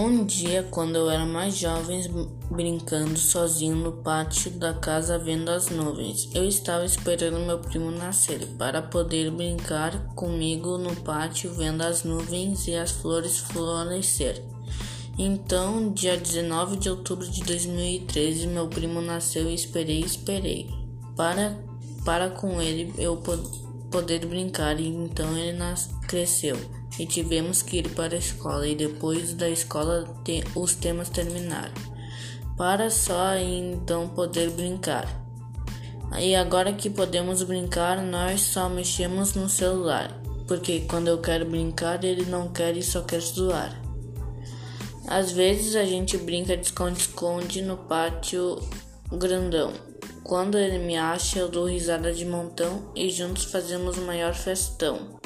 Um dia, quando eu era mais jovem, brincando sozinho no pátio da casa vendo as nuvens, eu estava esperando meu primo nascer para poder brincar comigo no pátio vendo as nuvens e as flores florescer. Então, dia 19 de outubro de 2013, meu primo nasceu e esperei, esperei para para com ele eu poder brincar e então ele nas, cresceu e tivemos que ir para a escola e depois da escola te, os temas terminaram para só então poder brincar. E agora que podemos brincar, nós só mexemos no celular, porque quando eu quero brincar, ele não quer e só quer zoar. Às vezes a gente brinca de esconde-esconde no pátio grandão. Quando ele me acha, eu dou risada de montão e juntos fazemos o maior festão.